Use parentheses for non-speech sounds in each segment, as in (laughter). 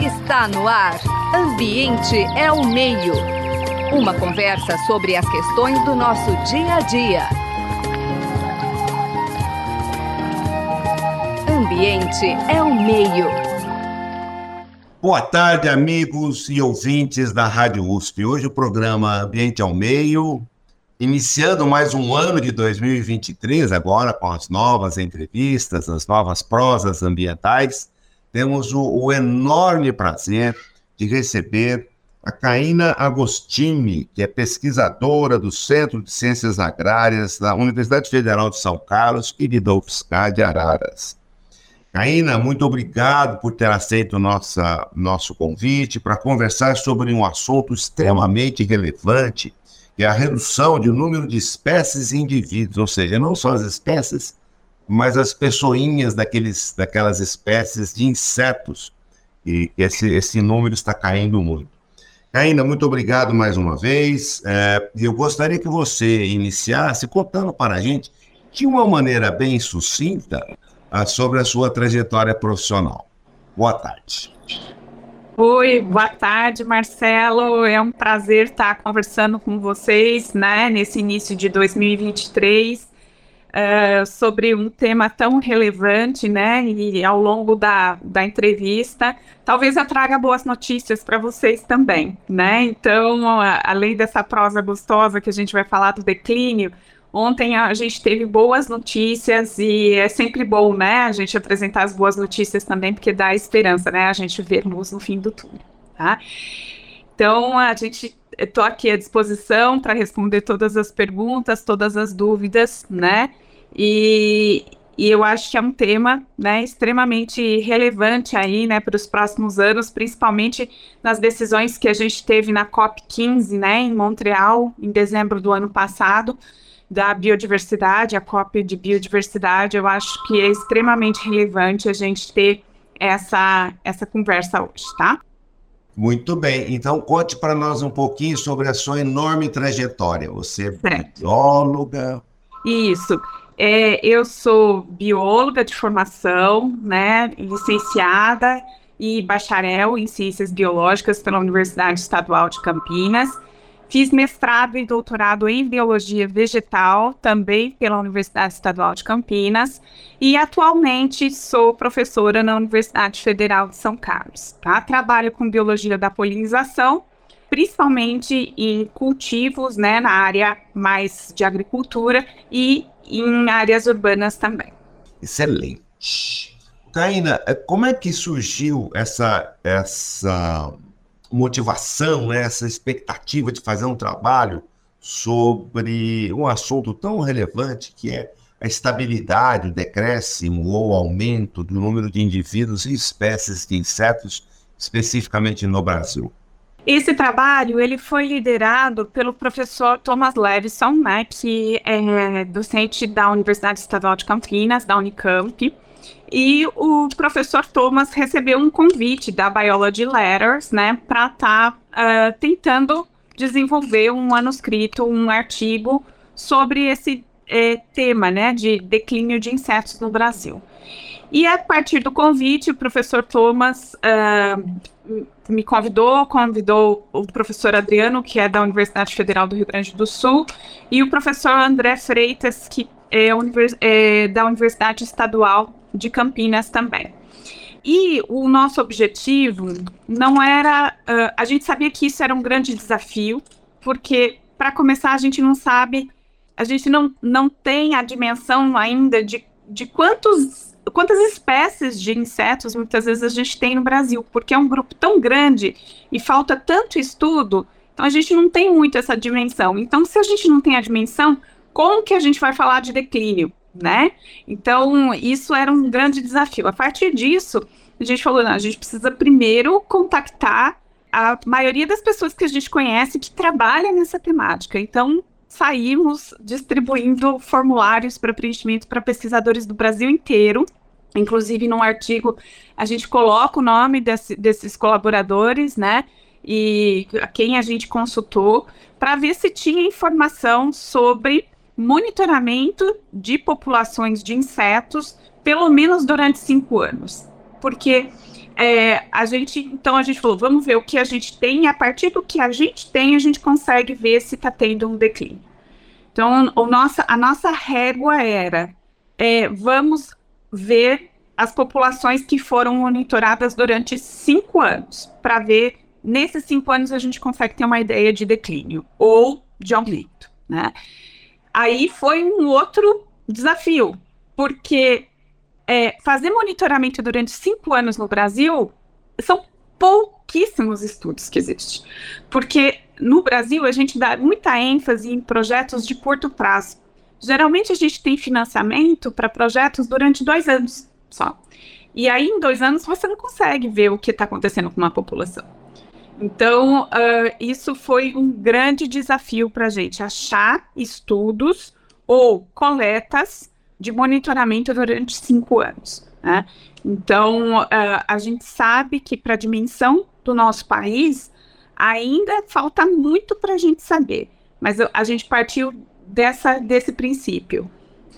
Está no ar. Ambiente é o meio. Uma conversa sobre as questões do nosso dia a dia. Ambiente é o meio. Boa tarde, amigos e ouvintes da Rádio USP. Hoje o programa Ambiente ao Meio, iniciando mais um ano de 2023, agora com as novas entrevistas, as novas prosas ambientais temos o, o enorme prazer de receber a Caína Agostini, que é pesquisadora do Centro de Ciências Agrárias da Universidade Federal de São Carlos e de Dolfská de Araras. Caína, muito obrigado por ter aceito nossa, nosso convite para conversar sobre um assunto extremamente relevante, que é a redução de número de espécies e indivíduos, ou seja, não só as espécies, mas as pessoinhas daqueles, daquelas espécies de insetos, e esse, esse número está caindo muito. Caína, muito obrigado mais uma vez. É, eu gostaria que você iniciasse contando para a gente, de uma maneira bem sucinta, sobre a sua trajetória profissional. Boa tarde. Oi, boa tarde, Marcelo. É um prazer estar conversando com vocês, né, nesse início de 2023 uh, sobre um tema tão relevante, né? E ao longo da, da entrevista, talvez eu traga boas notícias para vocês também, né? Então, além dessa prosa gostosa que a gente vai falar do declínio, Ontem a gente teve boas notícias e é sempre bom, né, a gente apresentar as boas notícias também, porque dá esperança, né, a gente ver luz no fim do túnel, tá? Então, a gente estou aqui à disposição para responder todas as perguntas, todas as dúvidas, né? E, e eu acho que é um tema né, extremamente relevante aí, né, para os próximos anos, principalmente nas decisões que a gente teve na COP15, né, em Montreal, em dezembro do ano passado, da biodiversidade, a COP de biodiversidade. Eu acho que é extremamente relevante a gente ter essa, essa conversa hoje, tá? Muito bem, então conte para nós um pouquinho sobre a sua enorme trajetória. Você é bióloga. Isso. É, eu sou bióloga de formação, né, licenciada e bacharel em ciências biológicas pela Universidade Estadual de Campinas. Fiz mestrado e doutorado em biologia vegetal também pela Universidade Estadual de Campinas e atualmente sou professora na Universidade Federal de São Carlos. Tá? Trabalho com biologia da polinização, principalmente em cultivos, né, na área mais de agricultura e em áreas urbanas também. Excelente. Taina, eh, como é que surgiu essa essa motivação, né, essa expectativa de fazer um trabalho sobre um assunto tão relevante que é a estabilidade, o decréscimo ou aumento do número de indivíduos e espécies de insetos, especificamente no Brasil? Esse trabalho ele foi liderado pelo professor Thomas Levison, né, que é docente da Universidade Estadual de Campinas, da Unicamp. E o professor Thomas recebeu um convite da Biology Letters, né, para estar tá, uh, tentando desenvolver um manuscrito, um artigo sobre esse eh, tema, né, de declínio de insetos no Brasil. E a partir do convite, o professor Thomas uh, me convidou, convidou o professor Adriano, que é da Universidade Federal do Rio Grande do Sul, e o professor André Freitas, que é, univers é da Universidade Estadual de Campinas também. E o nosso objetivo não era. Uh, a gente sabia que isso era um grande desafio, porque, para começar, a gente não sabe, a gente não, não tem a dimensão ainda de, de quantos, quantas espécies de insetos muitas vezes a gente tem no Brasil, porque é um grupo tão grande e falta tanto estudo, então a gente não tem muito essa dimensão. Então, se a gente não tem a dimensão, como que a gente vai falar de declínio? Né? Então, isso era um grande desafio. A partir disso, a gente falou, não, a gente precisa primeiro contactar a maioria das pessoas que a gente conhece que trabalham nessa temática. Então, saímos distribuindo formulários para preenchimento para pesquisadores do Brasil inteiro. Inclusive, num artigo, a gente coloca o nome desse, desses colaboradores, né? E a quem a gente consultou, para ver se tinha informação sobre monitoramento de populações de insetos, pelo menos durante cinco anos. Porque é, a gente, então a gente falou, vamos ver o que a gente tem, e a partir do que a gente tem, a gente consegue ver se está tendo um declínio. Então, o nossa, a nossa régua era, é, vamos ver as populações que foram monitoradas durante cinco anos, para ver, nesses cinco anos, a gente consegue ter uma ideia de declínio ou de aumento, né? Aí foi um outro desafio, porque é, fazer monitoramento durante cinco anos no Brasil são pouquíssimos estudos que existem. Porque no Brasil a gente dá muita ênfase em projetos de curto prazo. Geralmente a gente tem financiamento para projetos durante dois anos só. E aí, em dois anos, você não consegue ver o que está acontecendo com uma população. Então, uh, isso foi um grande desafio para a gente, achar estudos ou coletas de monitoramento durante cinco anos. Né? Então, uh, a gente sabe que para a dimensão do nosso país, ainda falta muito para a gente saber, mas a gente partiu dessa, desse princípio,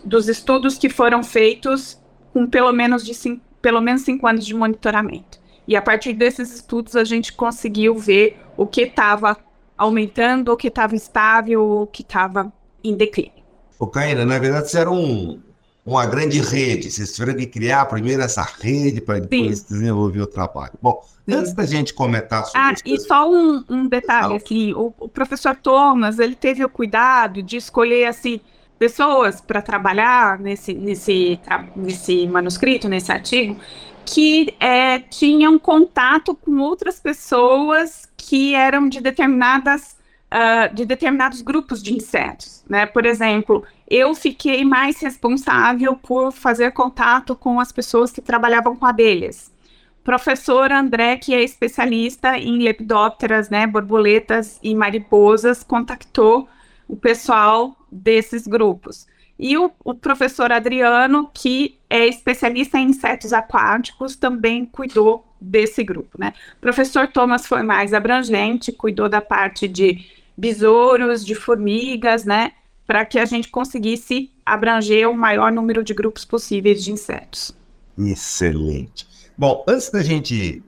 dos estudos que foram feitos com pelo menos, de cinco, pelo menos cinco anos de monitoramento. E a partir desses estudos, a gente conseguiu ver o que estava aumentando, o que estava estável, o que estava em declínio. O Caína, na verdade, era um, uma grande rede. Vocês tiveram que criar primeiro essa rede para depois Sim. desenvolver o trabalho. Bom, antes da gente comentar sobre ah, isso. E só um, um detalhe aqui: o, o, professor Thomas ele teve o cuidado de escolher assim, pessoas para trabalhar nesse, nesse, nesse manuscrito, nesse artigo, que é, tinham contato com outras pessoas que eram de determinadas uh, de determinados grupos de insetos, né? Por exemplo, eu fiquei mais responsável por fazer contato com as pessoas que trabalhavam com abelhas. Professor André, que é especialista em lepidópteras, né, borboletas e mariposas, contactou o pessoal desses grupos. E o, o, professor Adriano, que é especialista em insetos aquáticos, também cuidou desse grupo, né? O professor Thomas foi mais abrangente, cuidou da parte de besouros, de formigas, né? Para que a gente conseguisse abranger o maior número de grupos possíveis de insetos. Excelente. Bom, antes da gente,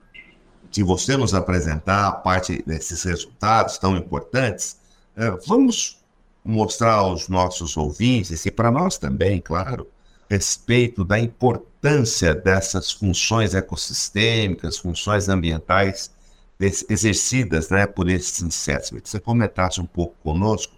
de você nos apresentar a parte desses resultados tão importantes, é, vamos mostrar aos nossos ouvintes, e para nós também, claro, respeito da importância dessas funções ecossistêmicas, funções ambientais exercidas né, por esses insetos. Que você comentasse um pouco conosco,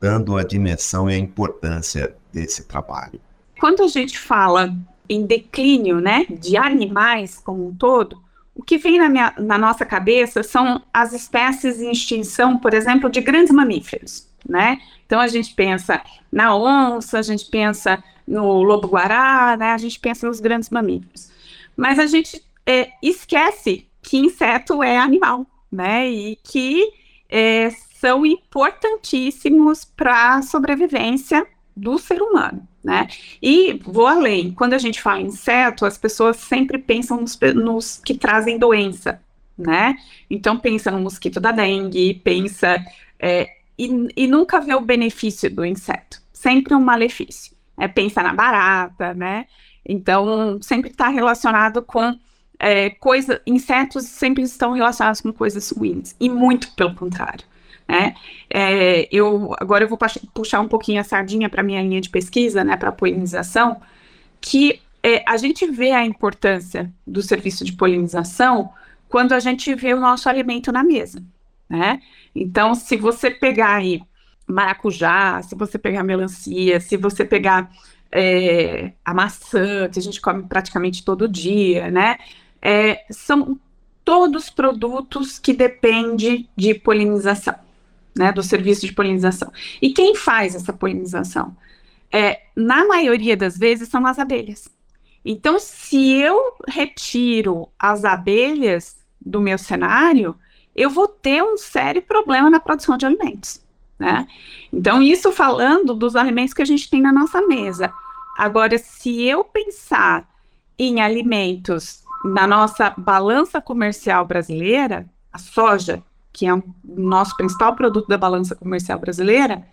dando a dimensão e a importância desse trabalho. Quando a gente fala em declínio né, de animais como um todo, o que vem na, minha, na nossa cabeça são as espécies em extinção, por exemplo, de grandes mamíferos. Né? Então a gente pensa na onça, a gente pensa no lobo-guará, né? a gente pensa nos grandes mamíferos. Mas a gente é, esquece que inseto é animal, né? E que é, são importantíssimos para a sobrevivência do ser humano, né? E vou além, quando a gente fala inseto, as pessoas sempre pensam nos, nos que trazem doença, né? Então pensa no mosquito da dengue, pensa é, e, e, nunca vê o benefício do inseto, sempre um malefício. É, pensa na barata, né? Então sempre está relacionado com é, insetos sempre estão relacionados com coisas ruins, e muito pelo contrário. Né? É, eu, agora eu vou puxar um pouquinho a sardinha para minha linha de pesquisa, né, para polinização, que é, a gente vê a importância do serviço de polinização quando a gente vê o nosso alimento na mesa. Né? Então, se você pegar aí maracujá, se você pegar melancia, se você pegar é, a maçã, que a gente come praticamente todo dia, né? é, são todos produtos que dependem de polinização, né, do serviço de polinização. E quem faz essa polinização? É, na maioria das vezes são as abelhas. Então, se eu retiro as abelhas do meu cenário, eu vou ter um sério problema na produção de alimentos. Né? Então, isso falando dos alimentos que a gente tem na nossa mesa. Agora, se eu pensar em alimentos na nossa balança comercial brasileira, a soja, que é o nosso principal produto da balança comercial brasileira,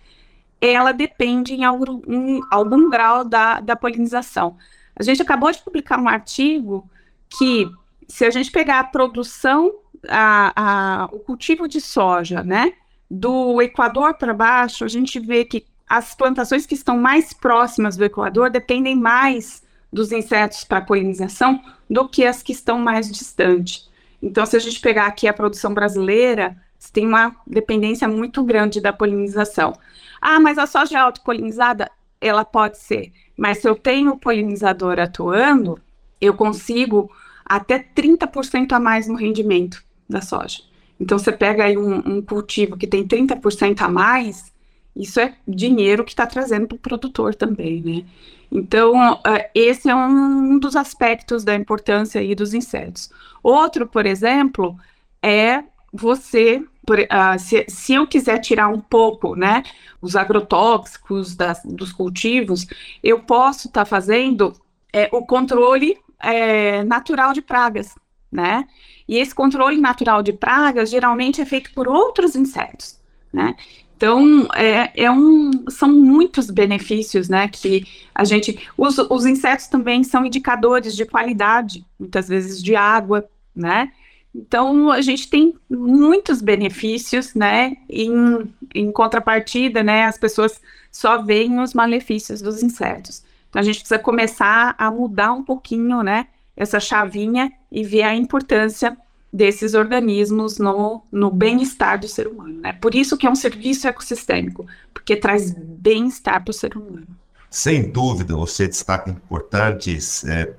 ela depende em algum, em algum grau da, da polinização. A gente acabou de publicar um artigo que se a gente pegar a produção, a, a, o cultivo de soja, né, do Equador para baixo, a gente vê que as plantações que estão mais próximas do Equador dependem mais dos insetos para polinização do que as que estão mais distantes. Então, se a gente pegar aqui a produção brasileira, tem uma dependência muito grande da polinização. Ah, mas a soja é autopolinizada? Ela pode ser. Mas se eu tenho o polinizador atuando, eu consigo até 30% a mais no rendimento da soja. Então, você pega aí um, um cultivo que tem 30% a mais, isso é dinheiro que está trazendo para o produtor também, né? Então, uh, esse é um dos aspectos da importância aí dos insetos. Outro, por exemplo, é você, por, uh, se, se, eu quiser tirar um pouco, né, os agrotóxicos das, dos cultivos, eu posso estar tá fazendo é, o controle é, natural de pragas, né? E esse controle natural de pragas geralmente é feito por outros insetos, né? Então, é, é um, são muitos benefícios, né, que a gente, os, os insetos também são indicadores de qualidade, muitas vezes de água, né, então a gente tem muitos benefícios, né, em, em contrapartida, né, as pessoas só veem os malefícios dos insetos. Então a gente precisa começar a mudar um pouquinho, né, essa chavinha e ver a importância desses organismos no, no bem-estar do ser humano. Né? Por isso que é um serviço ecossistêmico, porque traz bem-estar para o ser humano. Sem dúvida, você destaca importantes é,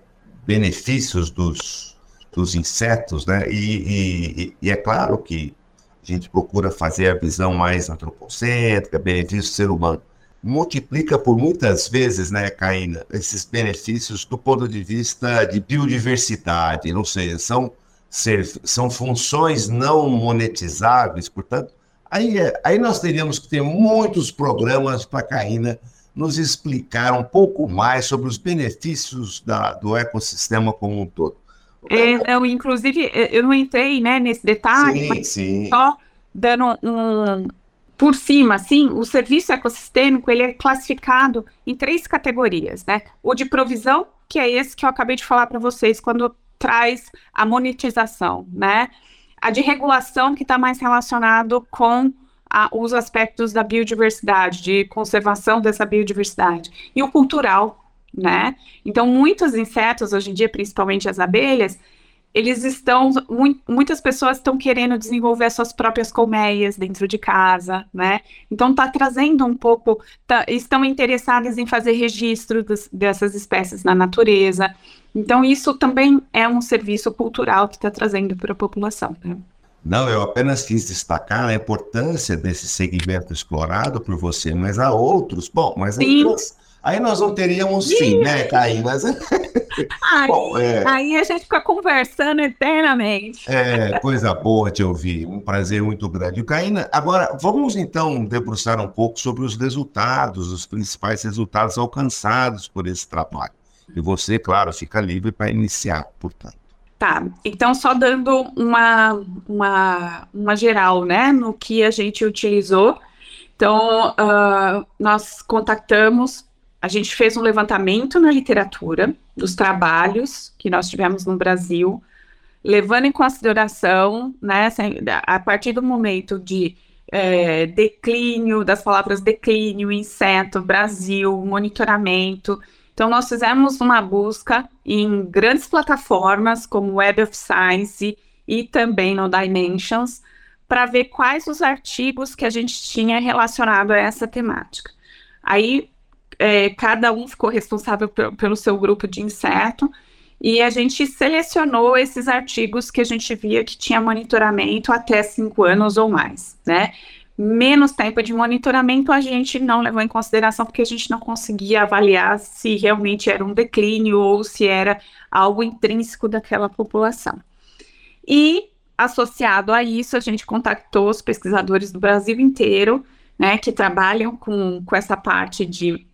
benefícios dos, dos insetos, né? E, e, e, é claro que a gente procura fazer a visão mais antropocêntrica, benefício do ser humano. Multiplica por muitas vezes, né, Caína, esses benefícios do ponto de vista de biodiversidade, não sei, são são funções não monetizáveis, portanto, aí, é, aí nós teríamos que ter muitos programas para a Caína nos explicar um pouco mais sobre os benefícios da, do ecossistema como um todo. É, inclusive, eu não entrei né, nesse detalhe, sim, sim. só dando um, por cima, assim, o serviço ecossistêmico ele é classificado em três categorias, né? O de provisão, que é esse que eu acabei de falar para vocês quando traz a monetização, né? A de regulação, que está mais relacionado com a, os aspectos da biodiversidade, de conservação dessa biodiversidade. E o cultural, né? Então, muitos insetos, hoje em dia, principalmente as abelhas, eles estão, muitas pessoas estão querendo desenvolver suas próprias colmeias dentro de casa, né? Então está trazendo um pouco, tá, estão interessadas em fazer registro das, dessas espécies na natureza. Então isso também é um serviço cultural que está trazendo para a população. Né? Não, eu apenas quis destacar a importância desse segmento explorado por você, mas há outros. Bom, mas Sim. Aí nós não teríamos fim, né, Caí? Mas... (laughs) Aí, Bom, é... aí a gente fica conversando eternamente. É, coisa boa te ouvir, um prazer muito grande. Caína, agora vamos então debruçar um pouco sobre os resultados, os principais resultados alcançados por esse trabalho. E você, claro, fica livre para iniciar, portanto. Tá, então só dando uma, uma, uma geral, né, no que a gente utilizou. Então, uh, nós contactamos a gente fez um levantamento na literatura dos trabalhos que nós tivemos no Brasil, levando em consideração, né, a partir do momento de é, declínio, das palavras declínio, inseto, Brasil, monitoramento. Então, nós fizemos uma busca em grandes plataformas como Web of Science e também no Dimensions, para ver quais os artigos que a gente tinha relacionado a essa temática. Aí é, cada um ficou responsável pelo seu grupo de inseto, e a gente selecionou esses artigos que a gente via que tinha monitoramento até cinco anos ou mais, né? Menos tempo de monitoramento a gente não levou em consideração porque a gente não conseguia avaliar se realmente era um declínio ou se era algo intrínseco daquela população. E associado a isso, a gente contactou os pesquisadores do Brasil inteiro, né, que trabalham com, com essa parte de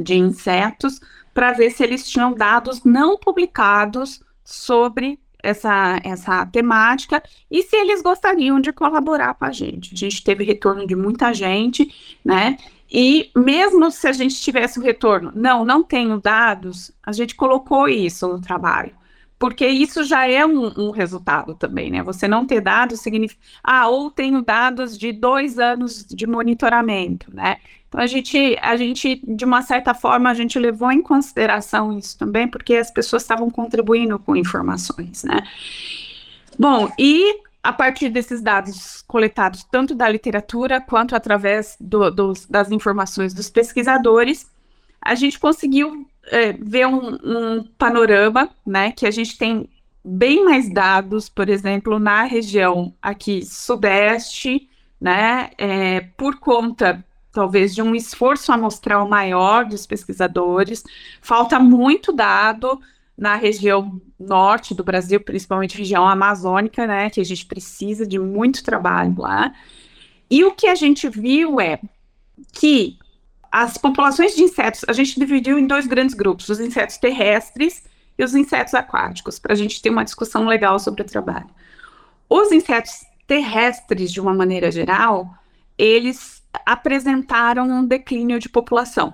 de insetos para ver se eles tinham dados não publicados sobre essa, essa temática e se eles gostariam de colaborar com a gente. A gente teve retorno de muita gente, né? E mesmo se a gente tivesse o retorno, não, não tenho dados, a gente colocou isso no trabalho, porque isso já é um, um, resultado também, né? Você não ter dados significa, ah, ou tenho dados de dois anos de monitoramento, né? Então a gente, a gente, de uma certa forma, a gente levou em consideração isso também, porque as pessoas estavam contribuindo com informações, né? Bom, e a partir desses dados coletados tanto da literatura quanto através do, dos, das informações dos pesquisadores, a gente conseguiu é, ver um, um, panorama, né, que a gente tem bem mais dados, por exemplo, na região aqui sudeste, né, é, por conta talvez de um esforço amostral maior dos pesquisadores, falta muito dado na região norte do Brasil, principalmente região amazônica, né, que a gente precisa de muito trabalho lá. E o que a gente viu é que as populações de insetos, a gente dividiu em dois grandes grupos, os insetos terrestres e os insetos aquáticos, para a gente ter uma discussão legal sobre o trabalho. Os insetos terrestres, de uma maneira geral, eles apresentaram um declínio de população,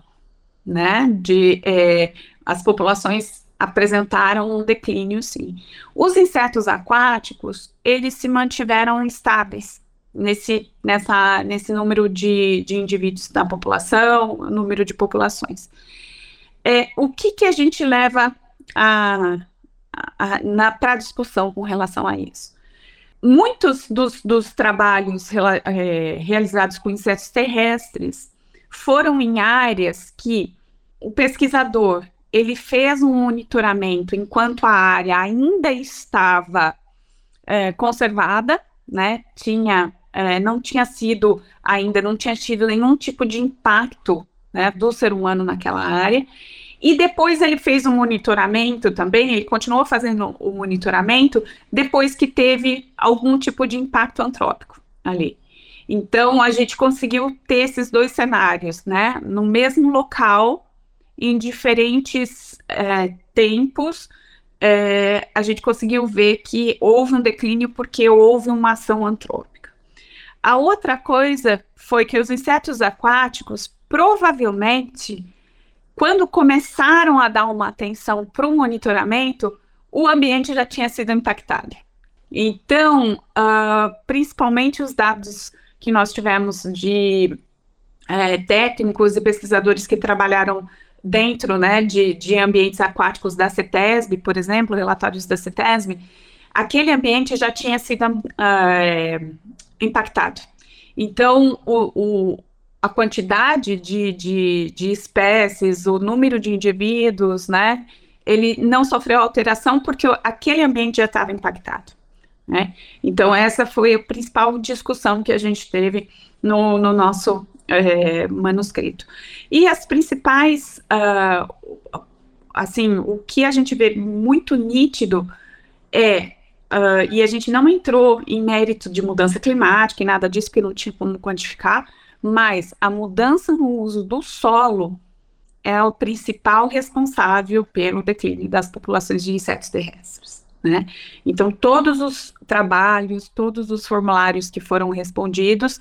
né? De é, as populações apresentaram um declínio, sim. Os insetos aquáticos, eles se mantiveram estáveis, nesse, nessa, nesse número de, de indivíduos da população, número de populações. É, o que, que a gente leva a, para a discussão com relação a isso? Muitos dos, dos trabalhos é, realizados com insetos terrestres foram em áreas que o pesquisador ele fez um monitoramento enquanto a área ainda estava é, conservada, né? Tinha é, não tinha sido ainda, não tinha tido nenhum tipo de impacto né, do ser humano naquela área. E depois ele fez um monitoramento também, ele continuou fazendo o monitoramento depois que teve algum tipo de impacto antrópico ali. Então a gente conseguiu ter esses dois cenários, né? No mesmo local, em diferentes é, tempos, é, a gente conseguiu ver que houve um declínio porque houve uma ação antrópica. A outra coisa foi que os insetos aquáticos, provavelmente, quando começaram a dar uma atenção para o monitoramento, o ambiente já tinha sido impactado. Então, uh, principalmente os dados que nós tivemos de é, técnicos e pesquisadores que trabalharam dentro né, de, de ambientes aquáticos da CETESB, por exemplo, relatórios da CETESB, aquele ambiente já tinha sido uh, impactado. Então, o, o, a quantidade de, de, de espécies, o número de indivíduos, né, ele não sofreu alteração porque aquele ambiente já estava impactado. Né? Então, essa foi a principal discussão que a gente teve no, no nosso é, manuscrito. E as principais, uh, assim, o que a gente vê muito nítido é Uh, e a gente não entrou em mérito de mudança climática e nada disso, porque não tinha como quantificar, mas a mudança no uso do solo é o principal responsável pelo declínio das populações de insetos terrestres. Né? Então, todos os trabalhos, todos os formulários que foram respondidos,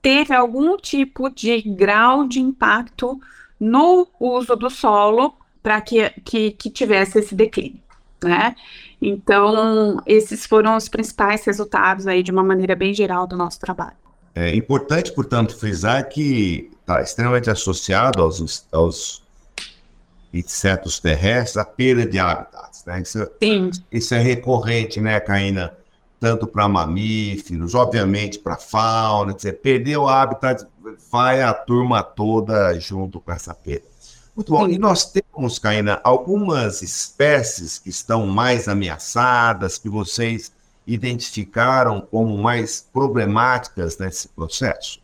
teve algum tipo de grau de impacto no uso do solo para que, que, que tivesse esse declínio. Né? Então, esses foram os principais resultados aí, de uma maneira bem geral, do nosso trabalho. É importante, portanto, frisar que está extremamente associado aos, aos insetos terrestres a perda de hábitats. Né? Isso, Sim. isso é recorrente, né, Caína? Tanto para mamíferos, obviamente para fauna. Quer dizer, perder o hábitat, vai a turma toda junto com essa perda. Muito bom. E nós temos, Caína, algumas espécies que estão mais ameaçadas, que vocês identificaram como mais problemáticas nesse processo?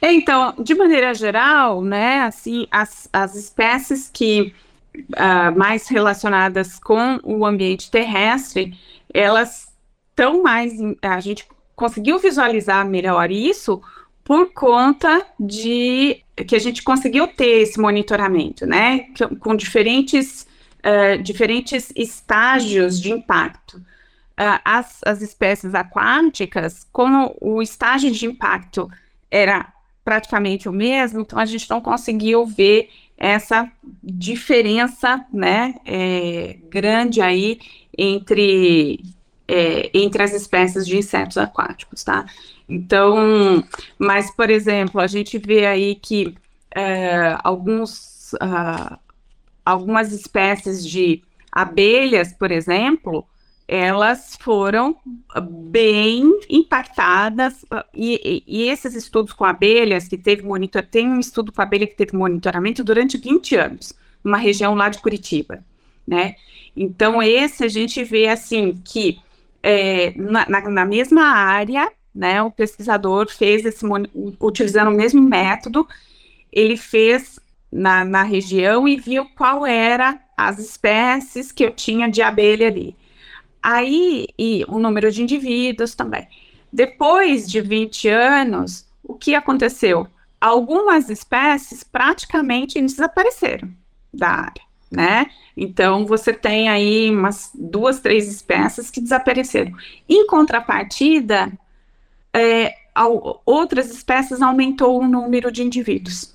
Então, de maneira geral, né, assim, as, as espécies que uh, mais relacionadas com o ambiente terrestre, elas estão mais, a gente conseguiu visualizar melhor isso por conta de que a gente conseguiu ter esse monitoramento, né, com diferentes, uh, diferentes estágios de impacto. Uh, as, as espécies aquáticas, como o estágio de impacto era praticamente o mesmo, então a gente não conseguiu ver essa diferença, né, é, grande aí entre, é, entre as espécies de insetos aquáticos, tá? Então, mas, por exemplo, a gente vê aí que é, alguns, uh, algumas espécies de abelhas, por exemplo, elas foram bem impactadas, e, e, esses estudos com abelhas, que teve monitor, tem um estudo com abelha que teve monitoramento durante 20 anos, numa região lá de Curitiba, né? Então, esse a gente vê, assim, que é, na, na, mesma área, né, o pesquisador fez esse, utilizando o mesmo método, ele fez na, na região e viu qual era as espécies que eu tinha de abelha ali. Aí, e o número de indivíduos também. Depois de 20 anos, o que aconteceu? Algumas espécies praticamente desapareceram da área, né? Então, você tem aí umas duas, três espécies que desapareceram. Em contrapartida, é, outras espécies aumentou o número de indivíduos.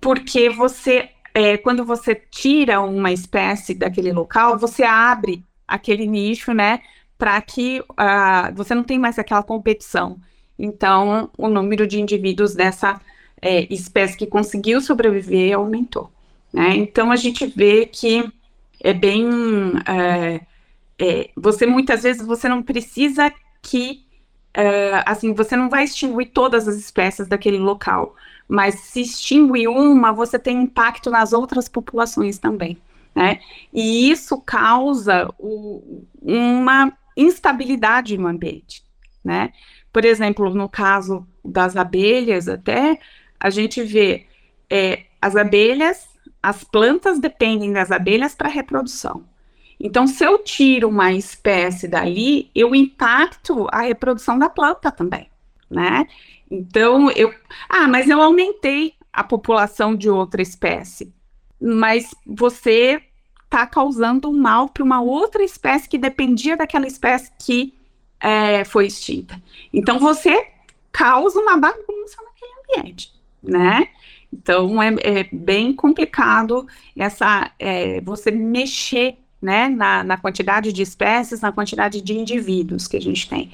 Porque você, é, quando você tira uma espécie daquele local, você abre aquele nicho, né? Para que uh, você não tem mais aquela competição. Então, o número de indivíduos dessa é, espécie que conseguiu sobreviver aumentou. Né? Então, a gente vê que é bem. É, é, você muitas vezes você não precisa que. É, assim, você não vai extinguir todas as espécies daquele local, mas se extinguir uma, você tem impacto nas outras populações também né? E isso causa o, uma instabilidade no ambiente, né? Por exemplo, no caso das abelhas, até a gente vê é, as abelhas, as plantas dependem das abelhas para reprodução. Então, se eu tiro uma espécie dali, eu impacto a reprodução da planta também, né? Então, eu. Ah, mas eu aumentei a população de outra espécie mas você está causando um mal para uma outra espécie que dependia daquela espécie que é, foi extinta. Então você causa uma bagunça naquele ambiente, né? Então é, é bem complicado essa é, você mexer né, na, na quantidade de espécies, na quantidade de indivíduos que a gente tem.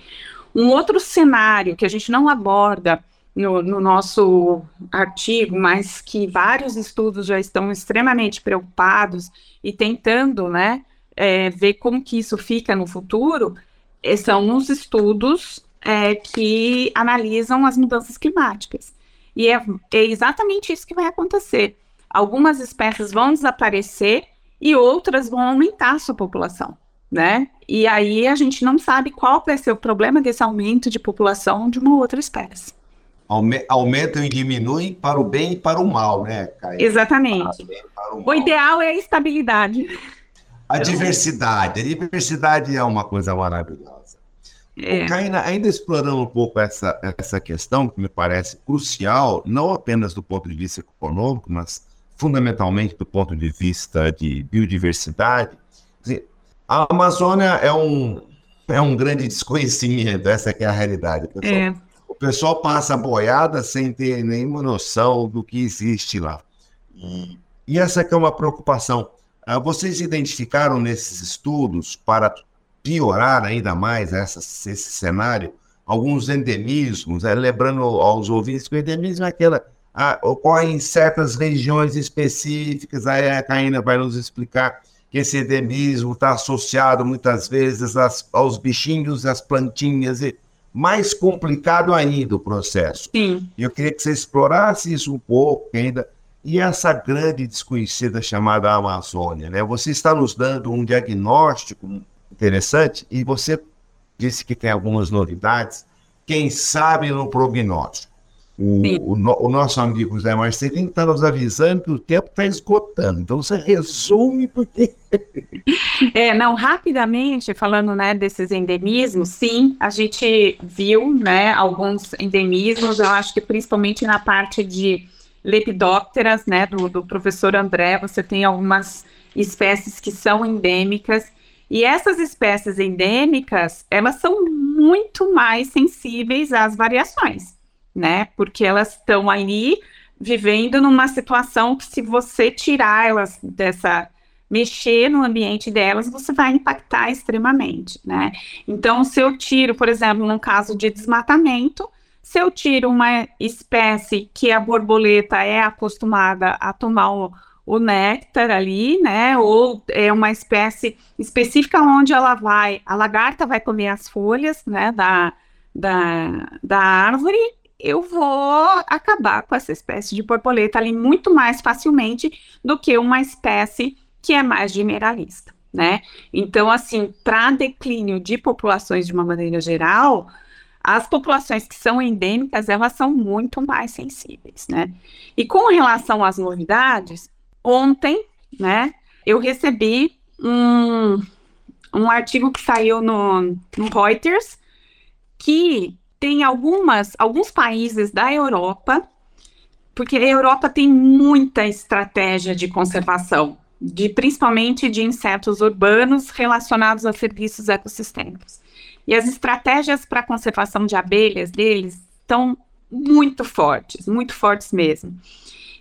Um outro cenário que a gente não aborda no, no, nosso artigo, mas que vários estudos já estão extremamente preocupados e tentando, né, é, ver como que isso fica no futuro, é, são os estudos é, que analisam as mudanças climáticas. E é, é exatamente isso que vai acontecer. Algumas espécies vão desaparecer e outras vão aumentar a sua população, né? E aí a gente não sabe qual vai ser o problema desse aumento de população de uma outra espécie aumentam e diminuem para o bem e para o mal, né, Caio? Exatamente. O, o, ideal é a estabilidade. A diversidade. A diversidade é uma coisa maravilhosa. É. Caína, ainda explorando um pouco essa, essa questão, que me parece crucial, não apenas do ponto de vista econômico, mas fundamentalmente do ponto de vista de biodiversidade. A Amazônia é um, é um grande desconhecimento, essa é a realidade. Pessoal. É pessoal passa boiada sem ter nenhuma noção do que existe lá. E, e essa é uma preocupação. Ah, vocês identificaram nesses estudos, para piorar ainda mais essa, esse cenário, alguns endemismos, é, lembrando aos ouvintes que o endemismo é aquela. Ah, ocorre em certas regiões específicas, aí a Caína vai nos explicar que esse endemismo está associado muitas vezes às, aos bichinhos, às plantinhas e mais complicado ainda o processo. Sim. Eu queria que você explorasse isso um pouco ainda. E essa grande desconhecida chamada Amazônia, né? Você está nos dando um diagnóstico interessante e você disse que tem algumas novidades. Quem sabe no prognóstico. O, o, o, nosso amigo Zé Marcelino está nos avisando que o tempo está esgotando. Então você resume porque. (laughs) É, não, rapidamente, falando né, desses endemismos, sim, a gente viu né, alguns endemismos, eu acho que principalmente na parte de lepidópteras, né, do, do professor André, você tem algumas espécies que são endêmicas. E essas espécies endêmicas, elas são muito mais sensíveis às variações né? Porque elas estão ali vivendo numa situação que se você tirar elas dessa mexer no ambiente delas, você vai impactar extremamente, né? Então, se eu tiro, por exemplo, num caso de desmatamento, se eu tiro uma espécie que a borboleta é acostumada a tomar o, o néctar ali, né? Ou é uma espécie específica onde ela vai, a lagarta vai comer as folhas, né? Da, da, da árvore, eu vou acabar com essa espécie de borboleta ali muito mais facilmente do que uma espécie que é mais generalista, né? Então, assim, para declínio de populações de uma maneira geral, as populações que são endêmicas, elas são muito mais sensíveis, né? E com relação às novidades, ontem, né, eu recebi um, um artigo que saiu no, no Reuters que tem algumas, alguns países da Europa, porque a Europa tem muita estratégia de conservação, de principalmente de insetos urbanos relacionados a serviços ecossistêmicos. E as estratégias para conservação de abelhas deles estão muito fortes, muito fortes mesmo.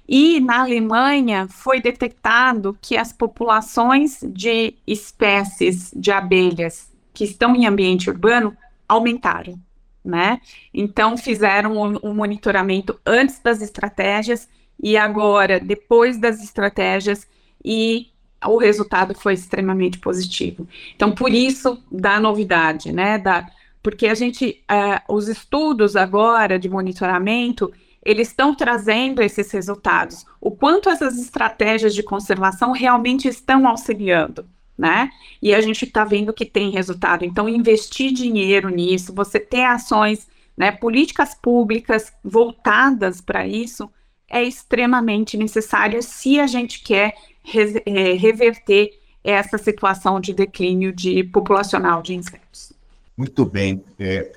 E na Alemanha foi detectado que as populações de espécies de abelhas que estão em ambiente urbano aumentaram, né? Então fizeram o monitoramento antes das estratégias e agora depois das estratégias e o resultado foi extremamente positivo. Então, por isso, da novidade, né? Da, porque a gente, uh, os estudos agora de monitoramento, eles estão trazendo esses resultados. O quanto essas estratégias de conservação realmente estão auxiliando, né? E a gente está vendo que tem resultado. Então, investir dinheiro nisso, você ter ações, né, políticas públicas voltadas para isso, é extremamente necessário se a gente quer re é, reverter essa situação de declínio de populacional de insetos. Muito bem. É,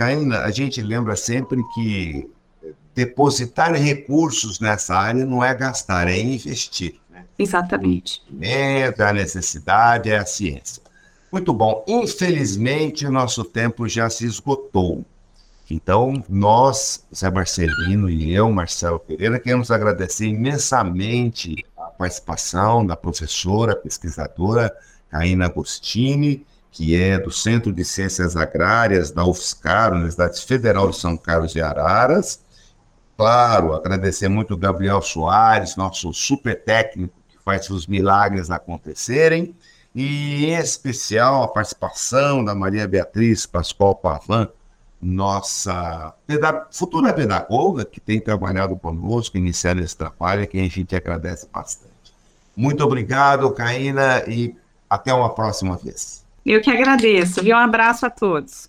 a gente lembra sempre que depositar recursos nessa área não é gastar, é investir. Exatamente. É a necessidade, é a ciência. Muito bom. Infelizmente, nosso tempo já se esgotou. Então, nós, Zé Marcelino e eu, Marcelo Pereira, queremos agradecer imensamente a participação da professora, pesquisadora Caína Agostini, que é do Centro de Ciências Agrárias da UFSCar, Universidade Federal de São Carlos de Araras. Claro, agradecer muito o Gabriel Soares, nosso super técnico faz os milagres acontecerem. E, em especial, a participação da Maria Beatriz Pascoal Pavan, nossa futura pedagoga que tem trabalhado conosco, iniciando esse trabalho, que a gente agradece bastante. Muito obrigado, Caína, e até uma próxima vez. Eu que agradeço, e um abraço a todos.